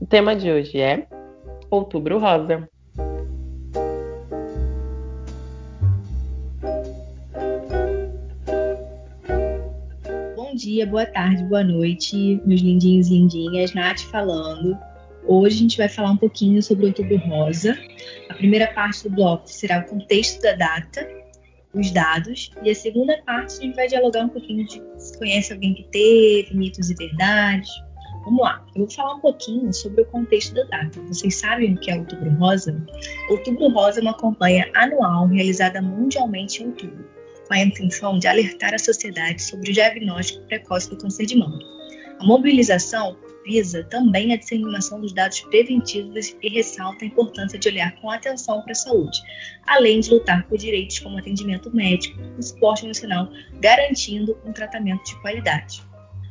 O tema de hoje é Outubro Rosa. Bom dia, boa tarde, boa noite, meus lindinhos e lindinhas. Nath falando. Hoje a gente vai falar um pouquinho sobre o Outubro Rosa. A primeira parte do bloco será o contexto da data, os dados, e a segunda parte a gente vai dialogar um pouquinho de se conhece alguém que teve, mitos e verdades, Vamos lá, eu vou falar um pouquinho sobre o contexto da data. Vocês sabem o que é Outubro Rosa? Outubro Rosa é uma campanha anual realizada mundialmente em outubro, com a intenção de alertar a sociedade sobre o diagnóstico precoce do câncer de mama. A mobilização visa também a disseminação dos dados preventivos e ressalta a importância de olhar com atenção para a saúde, além de lutar por direitos como atendimento médico e suporte emocional, garantindo um tratamento de qualidade.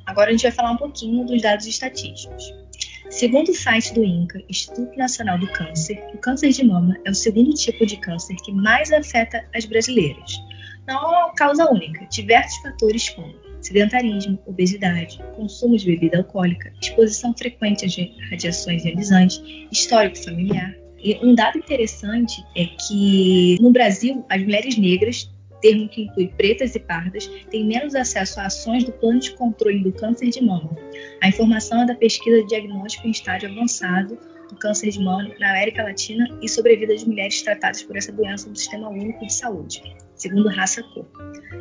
Agora a gente vai falar um pouquinho dos dados estatísticos. Segundo o site do INCA, Instituto Nacional do Câncer, o câncer de mama é o segundo tipo de câncer que mais afeta as brasileiras. Não é uma causa única, diversos fatores como sedentarismo, obesidade, consumo de bebida alcoólica, exposição frequente a radiações ionizantes, histórico familiar. E um dado interessante é que no Brasil, as mulheres negras termo que inclui pretas e pardas, têm menos acesso a ações do plano de controle do câncer de mama. A informação é da pesquisa de diagnóstico em estágio avançado do câncer de mama na América Latina e sobre a vida de mulheres tratadas por essa doença do Sistema Único de Saúde, segundo Raça Cor.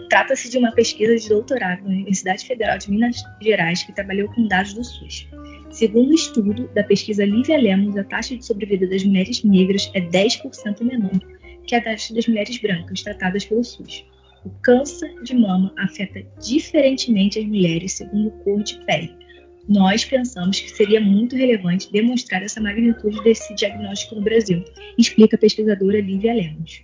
Trata-se de uma pesquisa de doutorado na Universidade Federal de Minas Gerais que trabalhou com dados do SUS. Segundo o estudo da pesquisa Lívia Lemos, a taxa de sobrevida das mulheres negras é 10% menor que é a das mulheres brancas tratadas pelo SUS. O câncer de mama afeta diferentemente as mulheres segundo cor de pele. Nós pensamos que seria muito relevante demonstrar essa magnitude desse diagnóstico no Brasil, explica a pesquisadora Lívia Lemos.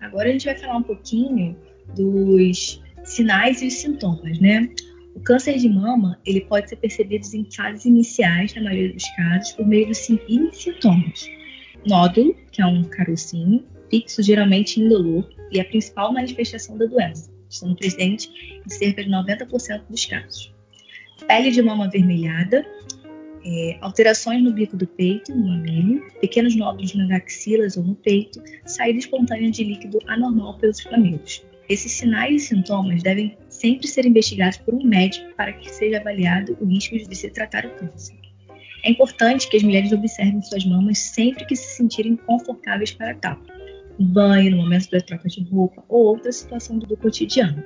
Agora a gente vai falar um pouquinho dos sinais e os sintomas, né? O câncer de mama ele pode ser percebido em fases iniciais, na maioria dos casos, por meio dos seguintes sintomas: nódulo, que é um carocinho, fixo, geralmente indolor, e a principal manifestação da doença, estando presente em cerca de 90% dos casos. Pele de mama avermelhada, é, alterações no bico do peito, no mamilo, pequenos nódulos nas axilas ou no peito, saída espontânea de líquido anormal pelos flamencos. Esses sinais e sintomas devem sempre ser investigados por um médico para que seja avaliado o risco de se tratar o câncer. É importante que as mulheres observem suas mamas sempre que se sentirem confortáveis para tal, banho, no momento da troca de roupa ou outra situação do, cotidiano.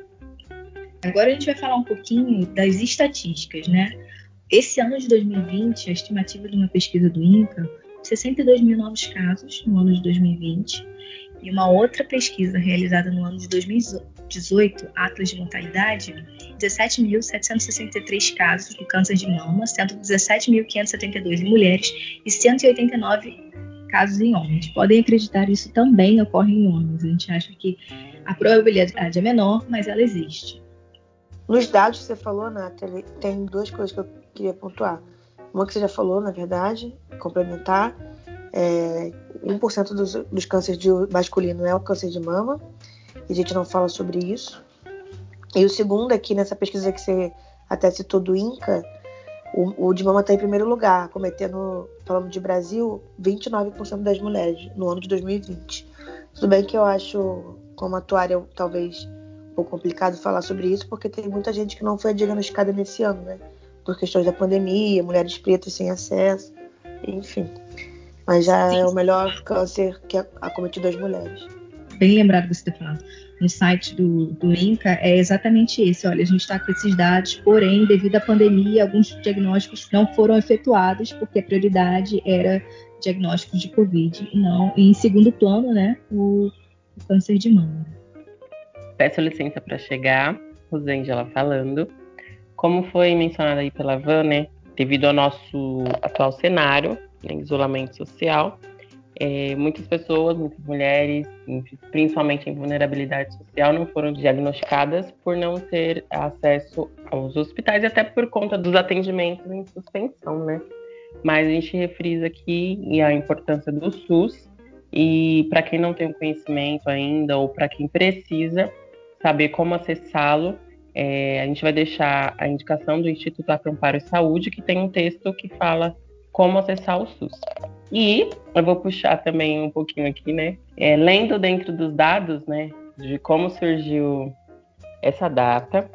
Agora a gente vai falar um pouquinho das estatísticas, né? Esse ano de 2020, a estimativa de uma pesquisa do INCA, 62 mil novos casos no ano de 2020, e uma outra pesquisa realizada no ano de 2018, Atlas de Mortalidade, 17.763 casos do câncer de mama, sendo 17.572 em mulheres e 189 casos em homens. Podem acreditar, isso também ocorre em homens. A gente acha que a probabilidade é menor, mas ela existe. Nos dados que você falou, Nathalie, tem duas coisas que eu queria pontuar. Uma que você já falou, na verdade, complementar. É, 1% dos, dos cânceres de masculino é o câncer de mama, e a gente não fala sobre isso. E o segundo é que nessa pesquisa que você até citou do INCA, o, o de mama está em primeiro lugar, cometendo, falando de Brasil, 29% das mulheres no ano de 2020. Tudo bem que eu acho, como atuária, talvez um pouco complicado falar sobre isso, porque tem muita gente que não foi diagnosticada nesse ano, né? Por questões da pandemia, mulheres pretas sem acesso, enfim. Mas já Sim. é o melhor câncer que acometido as mulheres. Bem lembrado você ter falado no site do, do INCA é exatamente esse. Olha, a gente está com esses dados, porém, devido à pandemia, alguns diagnósticos não foram efetuados, porque a prioridade era diagnósticos de Covid, e não, e em segundo plano, né, o, o câncer de mama. Peço licença para chegar, Rosângela falando. Como foi mencionado aí pela Van, né, devido ao nosso atual cenário, né, isolamento social, é, muitas pessoas, muitas mulheres, principalmente em vulnerabilidade social, não foram diagnosticadas por não ter acesso aos hospitais, até por conta dos atendimentos em suspensão, né? Mas a gente refrisa aqui a importância do SUS e para quem não tem o conhecimento ainda ou para quem precisa saber como acessá-lo, é, a gente vai deixar a indicação do Instituto Amparo e Saúde, que tem um texto que fala como acessar o SUS. E eu vou puxar também um pouquinho aqui, né? É, lendo dentro dos dados, né, de como surgiu essa data,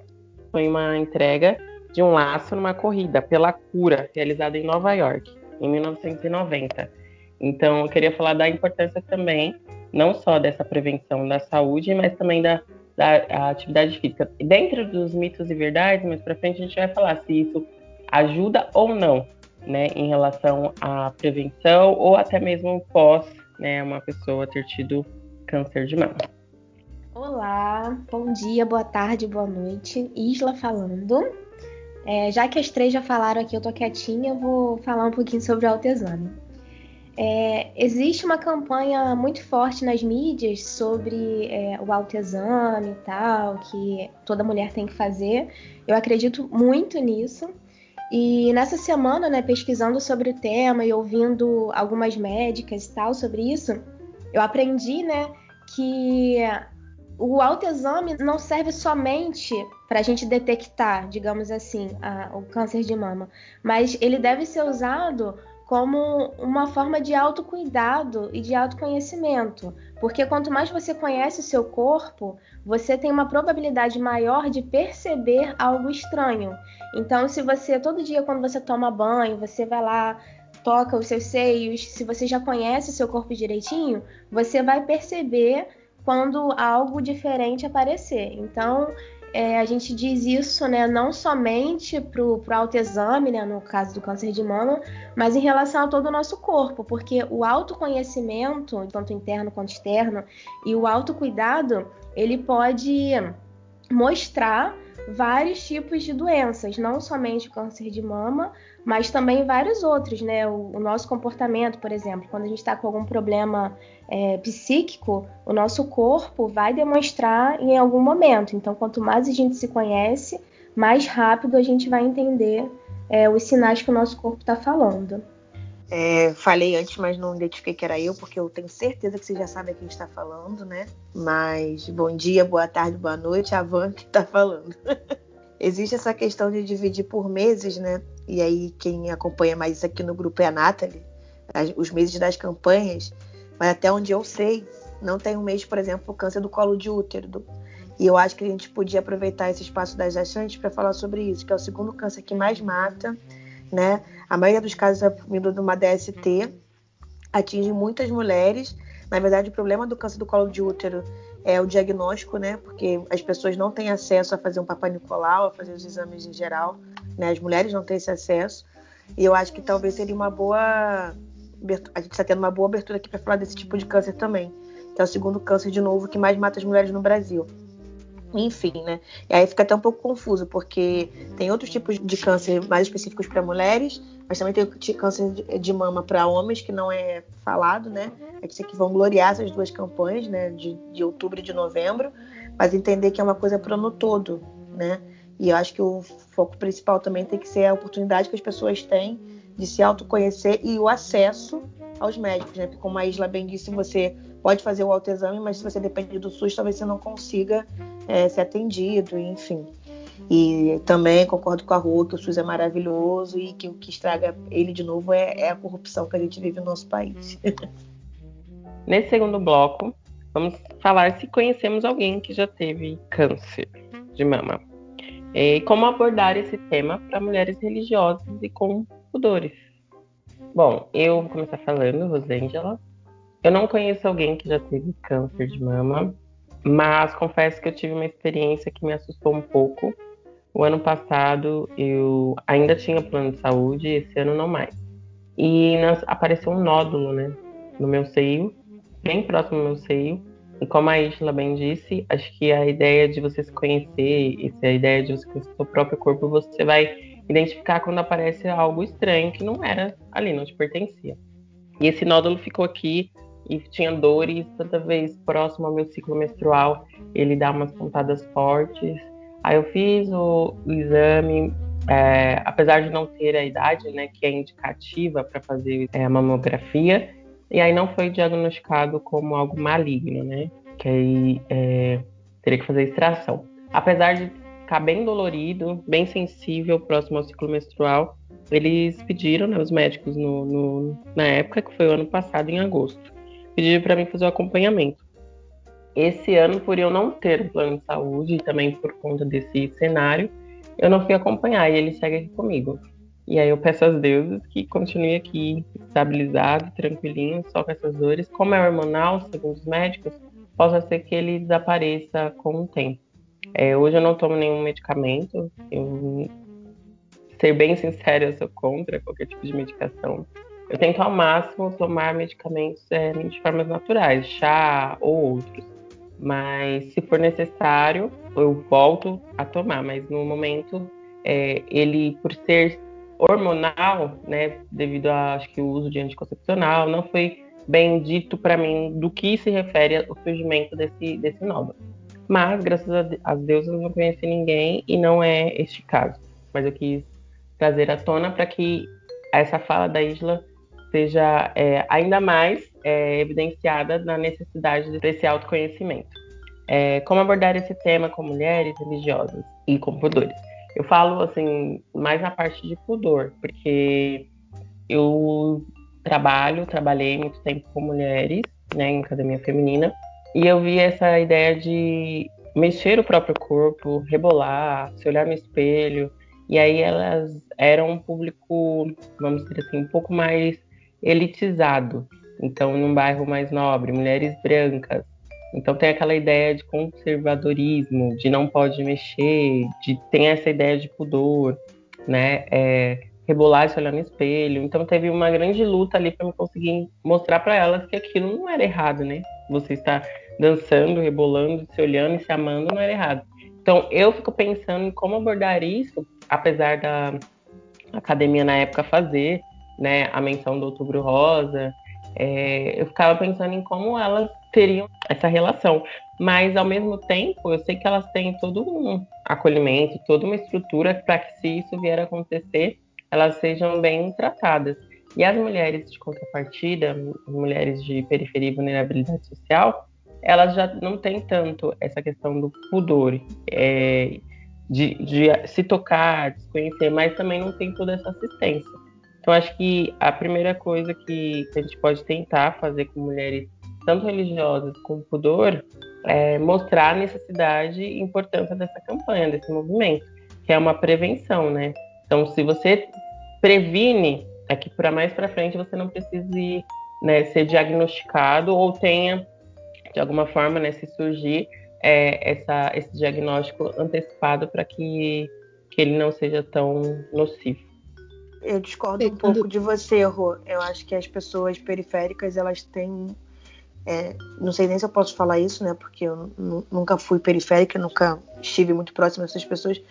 foi uma entrega de um laço numa corrida pela cura realizada em Nova York, em 1990. Então, eu queria falar da importância também, não só dessa prevenção da saúde, mas também da, da atividade física. Dentro dos mitos e verdades, mais para frente a gente vai falar se isso ajuda ou não né, em relação à prevenção ou até mesmo pós né, uma pessoa ter tido câncer de mama. Olá, bom dia, boa tarde, boa noite. Isla falando. É, já que as três já falaram aqui, eu tô quietinha, eu vou falar um pouquinho sobre o autoexame. É, existe uma campanha muito forte nas mídias sobre é, o autoexame e tal, que toda mulher tem que fazer. Eu acredito muito nisso. E nessa semana, né, pesquisando sobre o tema e ouvindo algumas médicas e tal sobre isso, eu aprendi, né, que o autoexame não serve somente para a gente detectar, digamos assim, a, o câncer de mama, mas ele deve ser usado como uma forma de autocuidado e de autoconhecimento. Porque quanto mais você conhece o seu corpo, você tem uma probabilidade maior de perceber algo estranho. Então, se você todo dia quando você toma banho, você vai lá, toca os seus seios, se você já conhece o seu corpo direitinho, você vai perceber quando algo diferente aparecer. Então, é, a gente diz isso né, não somente para o autoexame, né, no caso do câncer de mama, mas em relação a todo o nosso corpo, porque o autoconhecimento, tanto interno quanto externo, e o autocuidado, ele pode mostrar vários tipos de doenças, não somente o câncer de mama, mas também vários outros, né? O, o nosso comportamento, por exemplo, quando a gente está com algum problema é, psíquico, o nosso corpo vai demonstrar em algum momento. Então, quanto mais a gente se conhece, mais rápido a gente vai entender é, os sinais que o nosso corpo está falando. É, falei antes, mas não identifiquei que era eu, porque eu tenho certeza que você já sabe a quem está falando, né? Mas bom dia, boa tarde, boa noite, a Van que está falando. Existe essa questão de dividir por meses, né? E aí, quem acompanha mais isso aqui no grupo é a Nathalie, os meses das campanhas. Mas até onde eu sei, não tem um mês, por exemplo, o câncer do colo de útero. E eu acho que a gente podia aproveitar esse espaço das gestantes para falar sobre isso, que é o segundo câncer que mais mata, né? A maioria dos casos é vindo de uma DST, atinge muitas mulheres. Na verdade, o problema do câncer do colo de útero é o diagnóstico, né? Porque as pessoas não têm acesso a fazer um Papa Nicolau, a fazer os exames em geral, né? As mulheres não têm esse acesso. E eu acho que talvez seria uma boa a gente está tendo uma boa abertura aqui para falar desse tipo de câncer também, que é o segundo câncer de novo que mais mata as mulheres no Brasil. Enfim, né? E aí fica até um pouco confuso, porque tem outros tipos de câncer mais específicos para mulheres, mas também tem câncer de mama para homens, que não é falado, né? É que aqui vão gloriar essas duas campanhas, né? De, de outubro e de novembro, mas entender que é uma coisa para ano todo, né? E eu acho que o foco principal também tem que ser a oportunidade que as pessoas têm de se autoconhecer e o acesso aos médicos, né? Porque como a Isla bem disse, você pode fazer o autoexame, mas se você depende do SUS, talvez você não consiga é, ser atendido, enfim. E também concordo com a Rua que o SUS é maravilhoso e que o que estraga ele de novo é, é a corrupção que a gente vive no nosso país. Nesse segundo bloco, vamos falar se conhecemos alguém que já teve câncer de mama. E como abordar esse tema para mulheres religiosas e com pudores. Bom, eu vou começar falando, Rosângela. Eu não conheço alguém que já teve câncer de mama, mas confesso que eu tive uma experiência que me assustou um pouco. O ano passado eu ainda tinha plano de saúde, esse ano não mais. E apareceu um nódulo, né, no meu seio, bem próximo do meu seio. E como a Isla bem disse, acho que a ideia de você se conhecer, a ideia de você conhecer o seu próprio corpo, você vai identificar quando aparece algo estranho que não era ali, não te pertencia. E esse nódulo ficou aqui e tinha dores toda vez próximo ao meu ciclo menstrual, ele dá umas pontadas fortes. Aí eu fiz o, o exame, é, apesar de não ter a idade, né, que é indicativa para fazer é, a mamografia, e aí não foi diagnosticado como algo maligno, né, que aí é, teria que fazer extração. Apesar de ficar bem dolorido, bem sensível próximo ao ciclo menstrual, eles pediram, né, os médicos no, no, na época, que foi o ano passado, em agosto, pediram para mim fazer o acompanhamento. Esse ano, por eu não ter um plano de saúde e também por conta desse cenário, eu não fui acompanhar e ele segue aqui comigo. E aí eu peço aos deuses que continue aqui estabilizado, tranquilinho, só com essas dores. Como é hormonal, segundo os médicos, possa ser que ele desapareça com o tempo. É, hoje eu não tomo nenhum medicamento. Eu, ser bem sincera, eu sou contra qualquer tipo de medicação. Eu tento ao máximo tomar medicamentos é, de formas naturais, chá ou outros. Mas se for necessário, eu volto a tomar. Mas no momento, é, ele, por ser hormonal, né, devido a acho que o uso de anticoncepcional, não foi bem dito para mim do que se refere ao surgimento desse, desse nódulo. Mas, graças a Deus, eu não conheci ninguém e não é este caso. Mas eu quis trazer à tona para que essa fala da Isla seja é, ainda mais é, evidenciada na necessidade desse autoconhecimento. É, como abordar esse tema com mulheres religiosas e com pudores? Eu falo assim mais na parte de pudor, porque eu trabalho, trabalhei muito tempo com mulheres, né, em academia feminina, e eu vi essa ideia de mexer o próprio corpo, rebolar, se olhar no espelho. E aí elas eram um público, vamos dizer assim, um pouco mais elitizado. Então, num bairro mais nobre, mulheres brancas. Então tem aquela ideia de conservadorismo, de não pode mexer, de tem essa ideia de pudor, né? É, rebolar se olhar no espelho. Então teve uma grande luta ali para eu conseguir mostrar para elas que aquilo não era errado, né? Você está dançando, rebolando, se olhando e se amando, não era errado. Então, eu fico pensando em como abordar isso, apesar da academia na época fazer, né, a menção do Outubro Rosa, é, eu ficava pensando em como elas teriam essa relação. Mas, ao mesmo tempo, eu sei que elas têm todo um acolhimento, toda uma estrutura para que, se isso vier a acontecer, elas sejam bem tratadas. E as mulheres de contrapartida, mulheres de periferia e vulnerabilidade social, elas já não têm tanto essa questão do pudor, é, de, de, se tocar, de se conhecer, mas também não tem toda essa assistência. Então, acho que a primeira coisa que, a gente pode tentar fazer com mulheres, tanto religiosas como pudor, é mostrar a necessidade e importância dessa campanha, desse movimento, que é uma prevenção, né? Então, se você previne, é que para mais para frente você não precise né, ser diagnosticado ou tenha de alguma forma, né, se surgir é, essa, esse diagnóstico antecipado para que, que ele não seja tão nocivo. Eu discordo um pouco de você, Rô. Eu acho que as pessoas periféricas, elas têm. É, não sei nem se eu posso falar isso, né? Porque eu nunca fui periférica, nunca estive muito próximo dessas pessoas.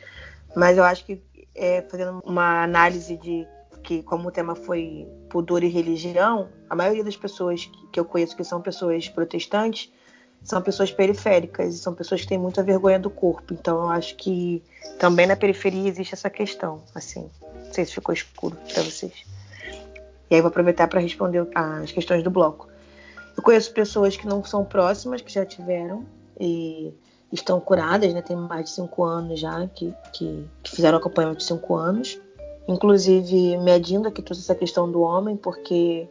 Mas eu acho que, é, fazendo uma análise de que como o tema foi pudor e religião, a maioria das pessoas que eu conheço que são pessoas protestantes são pessoas periféricas e são pessoas que têm muita vergonha do corpo. Então eu acho que também na periferia existe essa questão, assim. Não sei se ficou escuro para vocês. E aí vou aproveitar para responder as questões do bloco. Eu conheço pessoas que não são próximas, que já tiveram e estão curadas, né? Tem mais de cinco anos já que, que, que fizeram acompanhamento de cinco anos. Inclusive, Medinda, que trouxe essa questão do homem, porque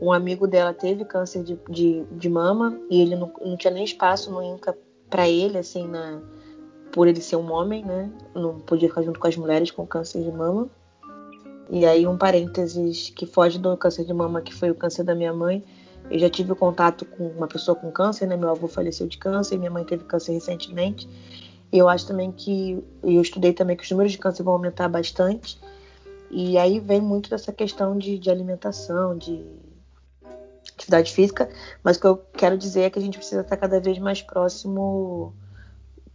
um amigo dela teve câncer de, de, de mama e ele não, não tinha nem espaço no INCA para ele, assim, na, por ele ser um homem, né? Não podia ficar junto com as mulheres com câncer de mama. E aí, um parênteses que foge do câncer de mama, que foi o câncer da minha mãe. Eu já tive contato com uma pessoa com câncer, né? Meu avô faleceu de câncer, minha mãe teve câncer recentemente. E eu acho também que, eu estudei também que os números de câncer vão aumentar bastante. E aí vem muito dessa questão de, de alimentação, de atividade física, mas o que eu quero dizer é que a gente precisa estar cada vez mais próximo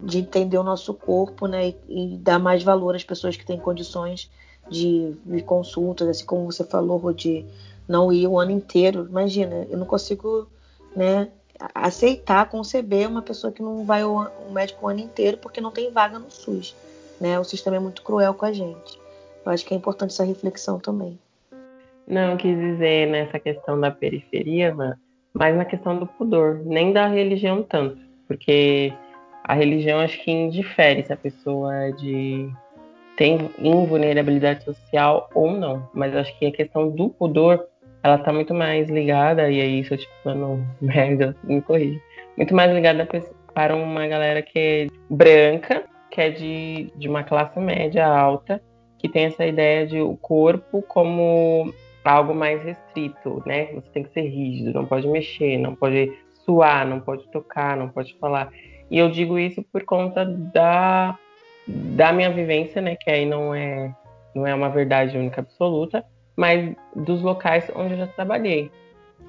de entender o nosso corpo, né? E, e, dar mais valor às pessoas que têm condições de, de consultas, assim como você falou, de não ir o ano inteiro. Imagina, eu não consigo, né? Aceitar, conceber uma pessoa que não vai ao médico o ano inteiro porque não tem vaga no SUS, né? O sistema é muito cruel com a gente. Eu acho que é importante essa reflexão também. Não quis dizer nessa questão da periferia, mas na questão do pudor, nem da religião tanto, porque a religião acho que indifere se a pessoa é de tem invulnerabilidade social ou não, mas acho que a questão do pudor ela tá muito mais ligada, e aí se eu tipo falando merda, me corrija, muito mais ligada para uma galera que é branca, que é de, de uma classe média alta, que tem essa ideia de o corpo como algo mais restrito, né? Você tem que ser rígido, não pode mexer, não pode suar, não pode tocar, não pode falar. E eu digo isso por conta da, da minha vivência, né? Que aí não é, não é uma verdade única absoluta, mas dos locais onde eu já trabalhei.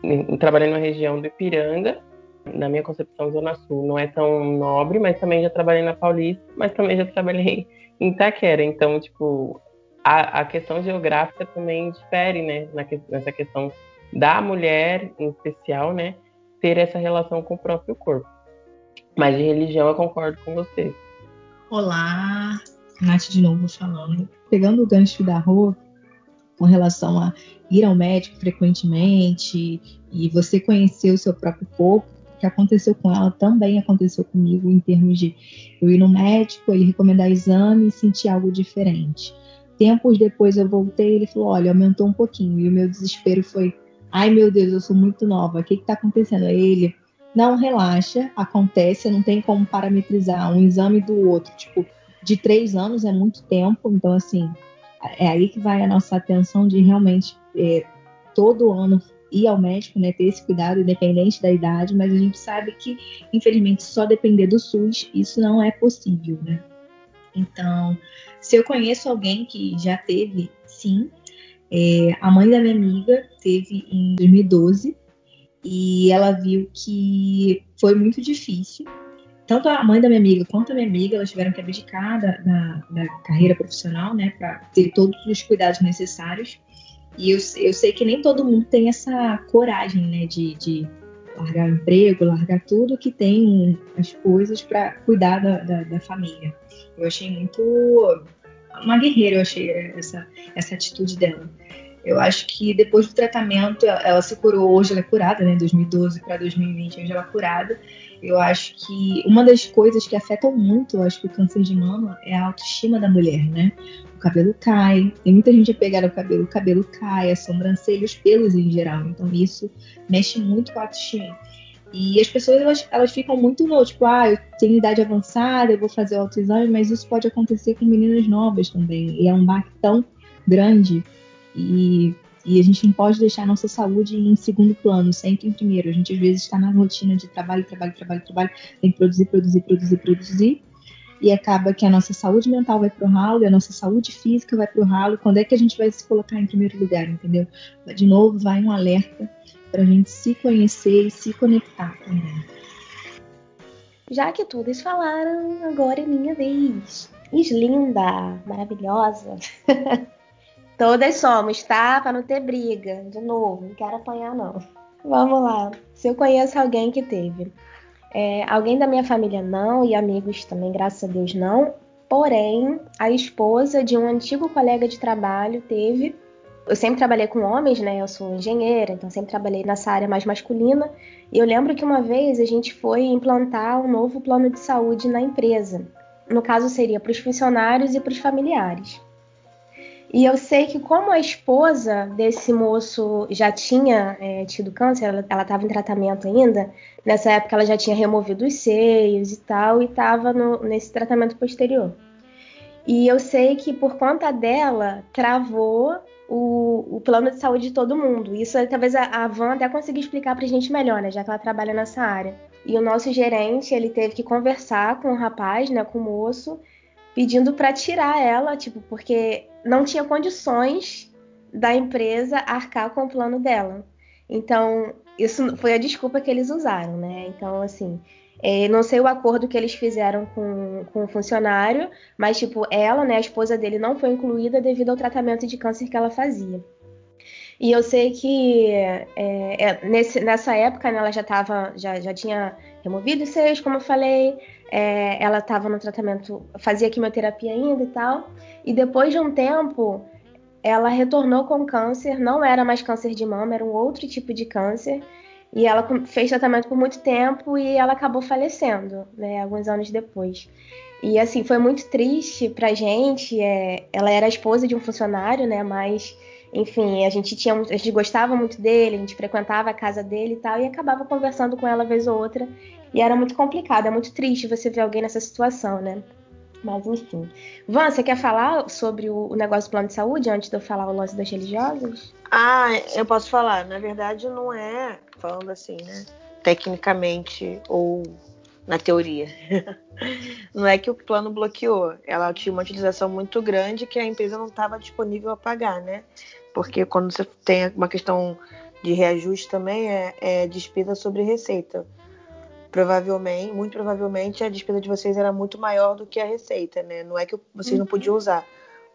Eu trabalhei na região do Ipiranga, na minha concepção, Zona Sul não é tão nobre, mas também já trabalhei na Paulista, mas também já trabalhei em Itaquera. Então, tipo, a, a questão geográfica também difere, né, nessa questão da mulher, em especial, né, ter essa relação com o próprio corpo. Mas de religião eu concordo com você. Olá, Nath de novo falando. Pegando o gancho da rua com relação a ir ao médico frequentemente e você conhecer o seu próprio corpo, o que aconteceu com ela também aconteceu comigo em termos de eu ir no médico, ele recomendar exame e sentir algo diferente. Tempos depois eu voltei ele falou: olha, aumentou um pouquinho. E o meu desespero foi: ai meu Deus, eu sou muito nova, o que está acontecendo? Ele: não, relaxa, acontece, não tem como parametrizar um exame do outro. Tipo, de três anos é muito tempo, então assim, é aí que vai a nossa atenção de realmente é, todo ano ir ao médico, né, ter esse cuidado independente da idade, mas a gente sabe que, infelizmente, só depender do SUS, isso não é possível, né? Então, se eu conheço alguém que já teve, sim. É, a mãe da minha amiga teve em 2012 e ela viu que foi muito difícil. Tanto a mãe da minha amiga quanto a minha amiga, elas tiveram que abdicar da, da, da carreira profissional, né, para ter todos os cuidados necessários. E eu, eu sei que nem todo mundo tem essa coragem, né, de, de largar o emprego, largar tudo que tem as coisas para cuidar da, da, da, família. Eu achei muito uma guerreira, eu achei essa, essa atitude dela. Eu acho que depois do tratamento, ela, se curou, hoje ela é curada, né? 2012 para 2020, hoje ela é curada. Eu acho que uma das coisas que afetam muito, eu acho que o câncer de mama é a autoestima da mulher, né? O cabelo cai, tem muita gente a pegar o cabelo, o cabelo cai, a sobrancelha, os pelos em geral. Então isso mexe muito com a autoestima. E as pessoas elas, elas ficam muito no tipo, ah, eu tenho idade avançada, eu vou fazer o autoexame, mas isso pode acontecer com meninas novas também. E é um baque tão grande. E, e a gente não pode deixar a nossa saúde em segundo plano, sempre em primeiro. A gente às vezes está na rotina de trabalho, trabalho, trabalho, trabalho, tem que produzir, produzir, produzir, produzir. E acaba que a nossa saúde mental vai pro ralo e a nossa saúde física vai pro ralo. Quando é que a gente vai se colocar em primeiro lugar, entendeu? De novo, vai um alerta para a gente se conhecer e se conectar também. Já que todas falaram, agora é minha vez. Linda, maravilhosa. todas somos, tá? Para não ter briga. De novo, não quero apanhar, não. Vamos lá. Se eu conheço alguém que teve. É, alguém da minha família não, e amigos também, graças a Deus, não. Porém, a esposa de um antigo colega de trabalho teve eu sempre trabalhei com homens, né? Eu sou engenheira, então sempre trabalhei nessa área mais masculina. E eu lembro que uma vez a gente foi implantar um novo plano de saúde na empresa. No caso, seria para os funcionários e para os familiares. E eu sei que, como a esposa desse moço já tinha é, tido câncer, ela estava em tratamento ainda, nessa época ela já tinha removido os seios e tal, e estava nesse tratamento posterior. E eu sei que, por conta dela, travou o, o, plano de saúde de todo mundo. Isso talvez a, a Van até consiga explicar para a gente melhor, né? Já que ela trabalha nessa área. E o nosso gerente, ele teve que conversar com o rapaz, né, com o moço, pedindo para tirar ela, tipo, porque não tinha condições da empresa arcar com o plano dela. Então, isso foi a desculpa que eles usaram, né? Então, assim, É, não sei o acordo que eles fizeram com, com o funcionário, mas, tipo, ela, né, a esposa dele, não foi incluída devido ao tratamento de câncer que ela fazia. E eu sei que é, é, nesse, nessa época, né, ela já tava, já, já tinha removido os seios, como eu falei, é, ela estava no tratamento, fazia quimioterapia ainda e tal. E depois de um tempo, ela retornou com câncer, não era mais câncer de mama, era um outro tipo de câncer. E ela fez tratamento por muito tempo e ela acabou falecendo, né, alguns anos depois. E assim, foi muito triste pra gente. É, ela era esposa de um funcionário, né, mas enfim, a gente tinha, a gente gostava muito dele, a gente frequentava a casa dele e tal, e acabava conversando com ela vez ou outra. E era muito complicado, é muito triste você ver alguém nessa situação, né? Mas enfim. Van, você quer falar sobre o, negócio do plano de saúde antes de eu falar o lance das religiosas? Ah, eu posso falar. Na verdade, não é, falando assim, né? Tecnicamente ou na teoria. não é que o plano bloqueou. Ela tinha uma utilização muito grande que a empresa não estava disponível a pagar, né? Porque quando você tem uma questão de reajuste também é, é despesa sobre receita provavelmente, muito provavelmente, a despesa de vocês era muito maior do que a receita, né? Não é que vocês não podiam usar.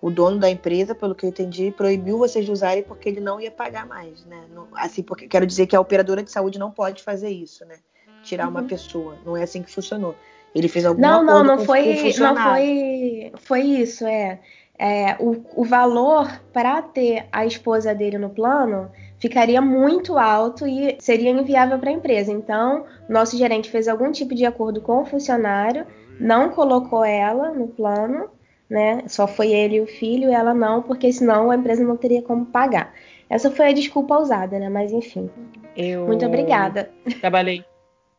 O dono da empresa, pelo que eu entendi, proibiu vocês de usarem porque ele não ia pagar mais, né? Não, assim, porque quero dizer que a operadora de saúde não pode fazer isso, né? Tirar uma uhum. pessoa. Não é assim que funcionou. Ele fez alguma não, não, não com, foi, não foi, foi isso, é. É o, o valor para ter a esposa dele no plano ficaria muito alto e seria inviável para a empresa. Então, nosso gerente fez algum tipo de acordo com o funcionário, não colocou ela no plano, né? Só foi ele e o filho, e ela não, porque senão a empresa não teria como pagar. Essa foi a desculpa usada, né? Mas enfim. Eu muito obrigada. Trabalhei.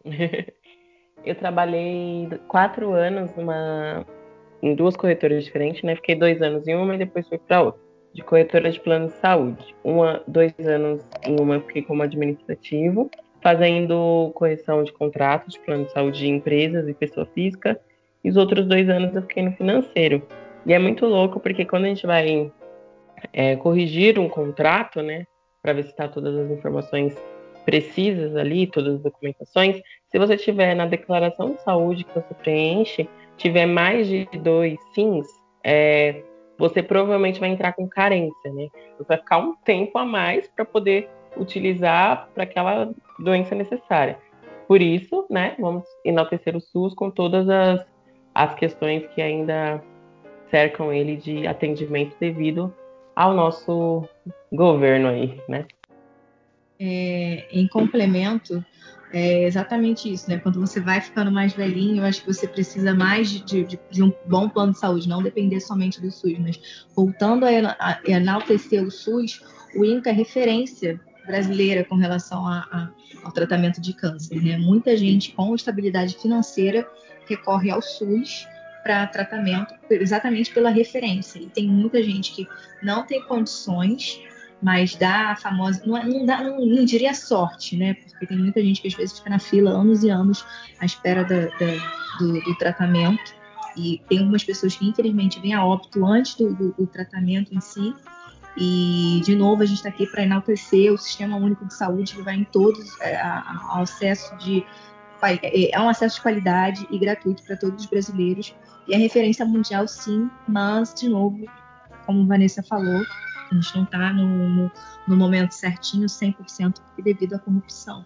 eu trabalhei quatro anos numa em duas corretoras diferentes, né? Fiquei dois anos em uma e depois fui para outra de corretora de plano de saúde. Uma, dois anos em uma fiquei como administrativo, fazendo correção de contratos de plano de saúde de empresas e pessoa física. E os outros dois anos eu fiquei no financeiro. E é muito louco porque quando a gente vai é, corrigir um contrato, né, para ver se está todas as informações precisas ali, todas as documentações, se você tiver na declaração de saúde que você preenche, tiver mais de dois sims, é, você provavelmente vai entrar com carência, né? Você vai ficar um tempo a mais para poder utilizar para aquela doença necessária. Por isso, né, vamos enaltecer o SUS com todas as, as questões que ainda cercam ele de atendimento devido ao nosso governo aí, né? É, em complemento, é exatamente isso, né? Quando você vai ficando mais velhinho, eu acho que você precisa mais de, de, de um bom plano de saúde, não depender somente do SUS. Mas voltando a, enaltecer o SUS, o INCA é referência brasileira com relação a, a, ao tratamento de câncer. Né? Muita gente com estabilidade financeira recorre ao SUS para tratamento exatamente pela referência. E tem muita gente que não tem condições mas dá a famosa. Não, é, não, dá, não, não, diria sorte, né? Porque tem muita gente que às vezes fica na fila anos e anos à espera da, da, do, do, tratamento. E tem algumas pessoas que, infelizmente, vêm a óbito antes do, do, do tratamento em si. E, de novo, a gente está aqui para enaltecer o Sistema Único de Saúde, que vai em todos é, ao acesso de. É, é um acesso de qualidade e gratuito para todos os brasileiros. E é referência mundial, sim, mas, de novo, como Vanessa falou, a gente não está no, no, no, momento certinho 100% devido à corrupção.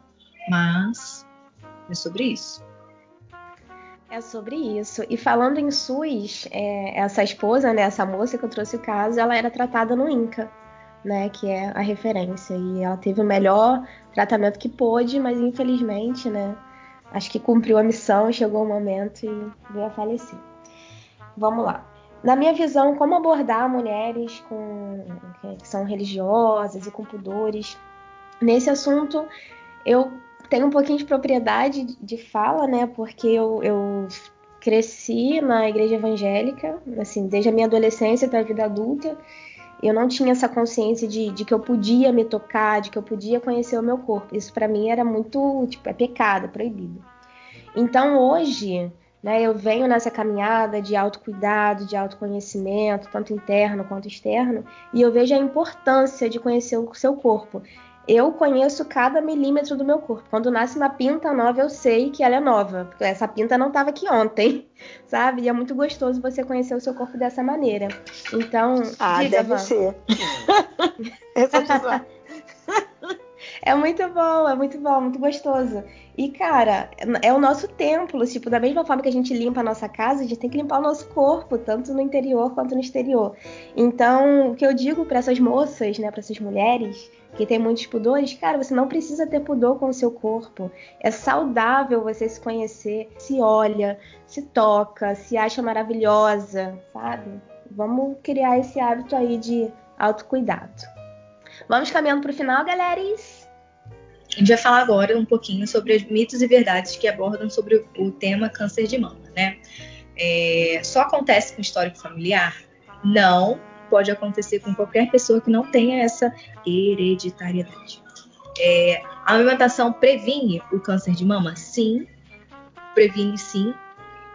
Mas é sobre isso. É sobre isso. E falando em SUS, é, essa esposa, né, essa moça que eu trouxe o caso, ela era tratada no INCA, né, que é a referência. E ela teve o melhor tratamento que pôde, mas infelizmente, né, acho que cumpriu a missão, chegou o momento e veio a falecer. Vamos lá na minha visão, como abordar mulheres com, que são religiosas e com pudores. Nesse assunto, eu tenho um pouquinho de propriedade de fala, né? Porque eu, eu cresci na igreja evangélica, assim, desde a minha adolescência até a vida adulta. Eu não tinha essa consciência de, de que eu podia me tocar, de que eu podia conhecer o meu corpo. Isso para mim era muito, tipo, é pecado, é proibido. Então hoje, né? Eu venho nessa caminhada de autocuidado, de autoconhecimento, tanto interno quanto externo, e eu vejo a importância de conhecer o seu corpo. eu conheço cada milímetro do meu corpo. Quando nasce uma pinta nova, eu sei que ela é nova. Porque essa pinta não estava aqui ontem, sabe? E é muito gostoso você conhecer o seu corpo dessa maneira. Então, ah, diga, deve Van. ser. Essa É muito bom, é muito bom, muito gostoso. E, cara, é o nosso templo. Tipo, da mesma forma que a gente limpa a nossa casa, a gente tem que limpar o nosso corpo, tanto no interior quanto no exterior. Então, o que eu digo para essas moças, né, para essas mulheres que têm muitos pudores, cara, você não precisa ter pudor com o seu corpo. É saudável você se conhecer, se olha, se toca, se acha maravilhosa, sabe? Vamos criar esse hábito aí de autocuidado. Vamos caminhando para o final, galeras. A gente vai falar agora um pouquinho sobre os mitos e verdades que abordam sobre o tema câncer de mama, né? É, só acontece com histórico familiar? Não, pode acontecer com qualquer pessoa que não tenha essa hereditariedade. É, a alimentação previne o câncer de mama? Sim, previne sim,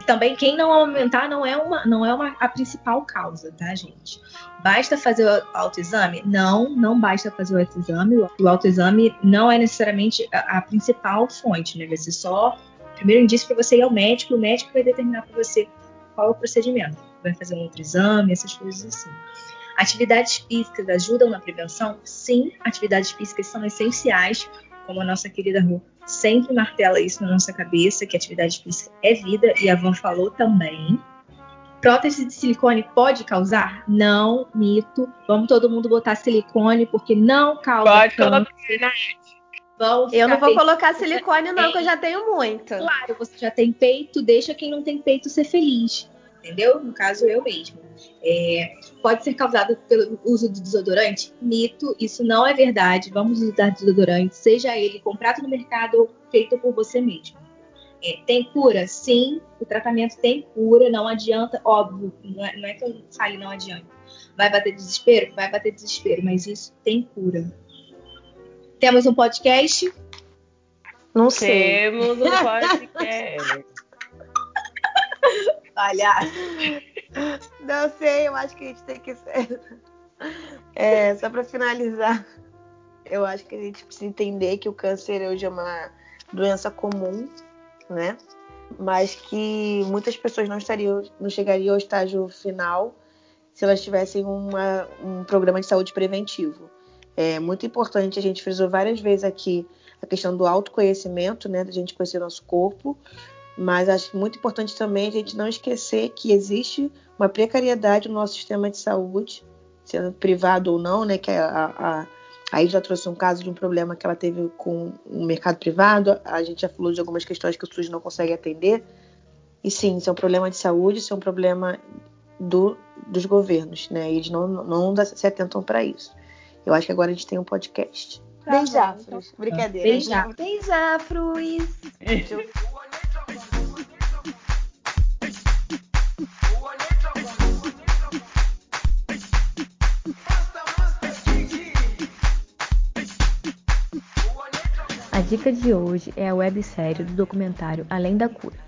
também quem não aumentar não é uma não é uma a principal causa, tá, gente? Basta fazer o autoexame? Não, não basta fazer o autoexame. O autoexame não é necessariamente a, a principal fonte, né? Vai ser só o primeiro indício para você ir ao médico, o médico vai determinar para você qual é o procedimento. Vai fazer um outro exame, essas coisas assim. Atividades físicas ajudam na prevenção? Sim, atividades físicas são essenciais, como a nossa querida Rô sempre martela isso na nossa cabeça, que atividade física é vida, e a Van falou também. Prótese de silicone pode causar? Não, mito. Vamos todo mundo botar silicone, porque não causa Pode câncer. Vamos eu não vou colocar silicone, não, que eu já tenho muito. Claro, você já tem peito, deixa quem não tem peito ser feliz. Entendeu? No caso, eu mesmo. É, pode ser causado pelo uso de desodorante? Mito, isso não é verdade. Vamos usar desodorante, seja ele comprado no mercado ou feito por você mesmo. É, tem cura? Sim, o tratamento tem cura, não adianta, óbvio, não é, não é que eu fale não adianta. Vai bater desespero? Vai bater desespero, mas isso tem cura. Temos um podcast? Não sei. Temos um podcast. Palhaço. Não sei, eu acho que a gente tem que. É, só para finalizar, eu acho que a gente precisa entender que o câncer hoje é uma doença comum, né? Mas que muitas pessoas não estariam, não chegariam ao estágio final se elas tivessem uma, um programa de saúde preventivo. É muito importante, a gente frisou várias vezes aqui a questão do autoconhecimento, né? Da gente conhecer nosso corpo, mas acho muito importante também a gente não esquecer que existe uma precariedade no nosso sistema de saúde, sendo privado ou não, né? Que a, a, aí já trouxe um caso de um problema que ela teve com o mercado privado. A gente já falou de algumas questões que o SUS não consegue atender. E sim, isso é um problema de saúde, isso é um problema do, dos governos, né? Eles não, não se atentam para isso. Eu acho que agora a gente tem um podcast. Tá Beijafros. Brincadeira. Beijafros. Beijafros. A dica de hoje é a websérie do documentário Além da Cura.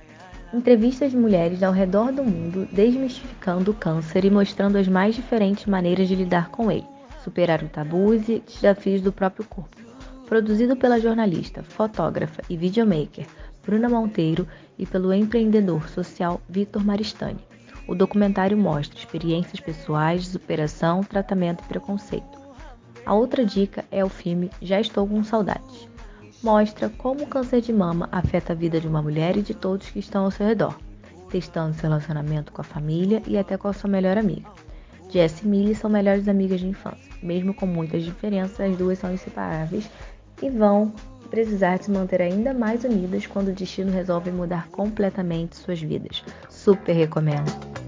Entrevistas de mulheres ao redor do mundo desmistificando o câncer e mostrando as mais diferentes maneiras de lidar com ele, superar o tabus e desafios do próprio corpo. Produzido pela jornalista, fotógrafa e videomaker Bruna Monteiro e pelo empreendedor social Vitor Maristani. O documentário mostra experiências pessoais superação, tratamento e preconceito. A outra dica é o filme Já Estou com Saudades mostra como o câncer de mama afeta a vida de uma mulher e de todos que estão ao seu redor, testando seu relacionamento com a família e até com a sua melhor amiga. Jess e Millie são melhores amigas de infância. Mesmo com muitas diferenças, as duas são inseparáveis e vão precisar se manter ainda mais unidas quando o destino resolve mudar completamente suas vidas. Super recomendo!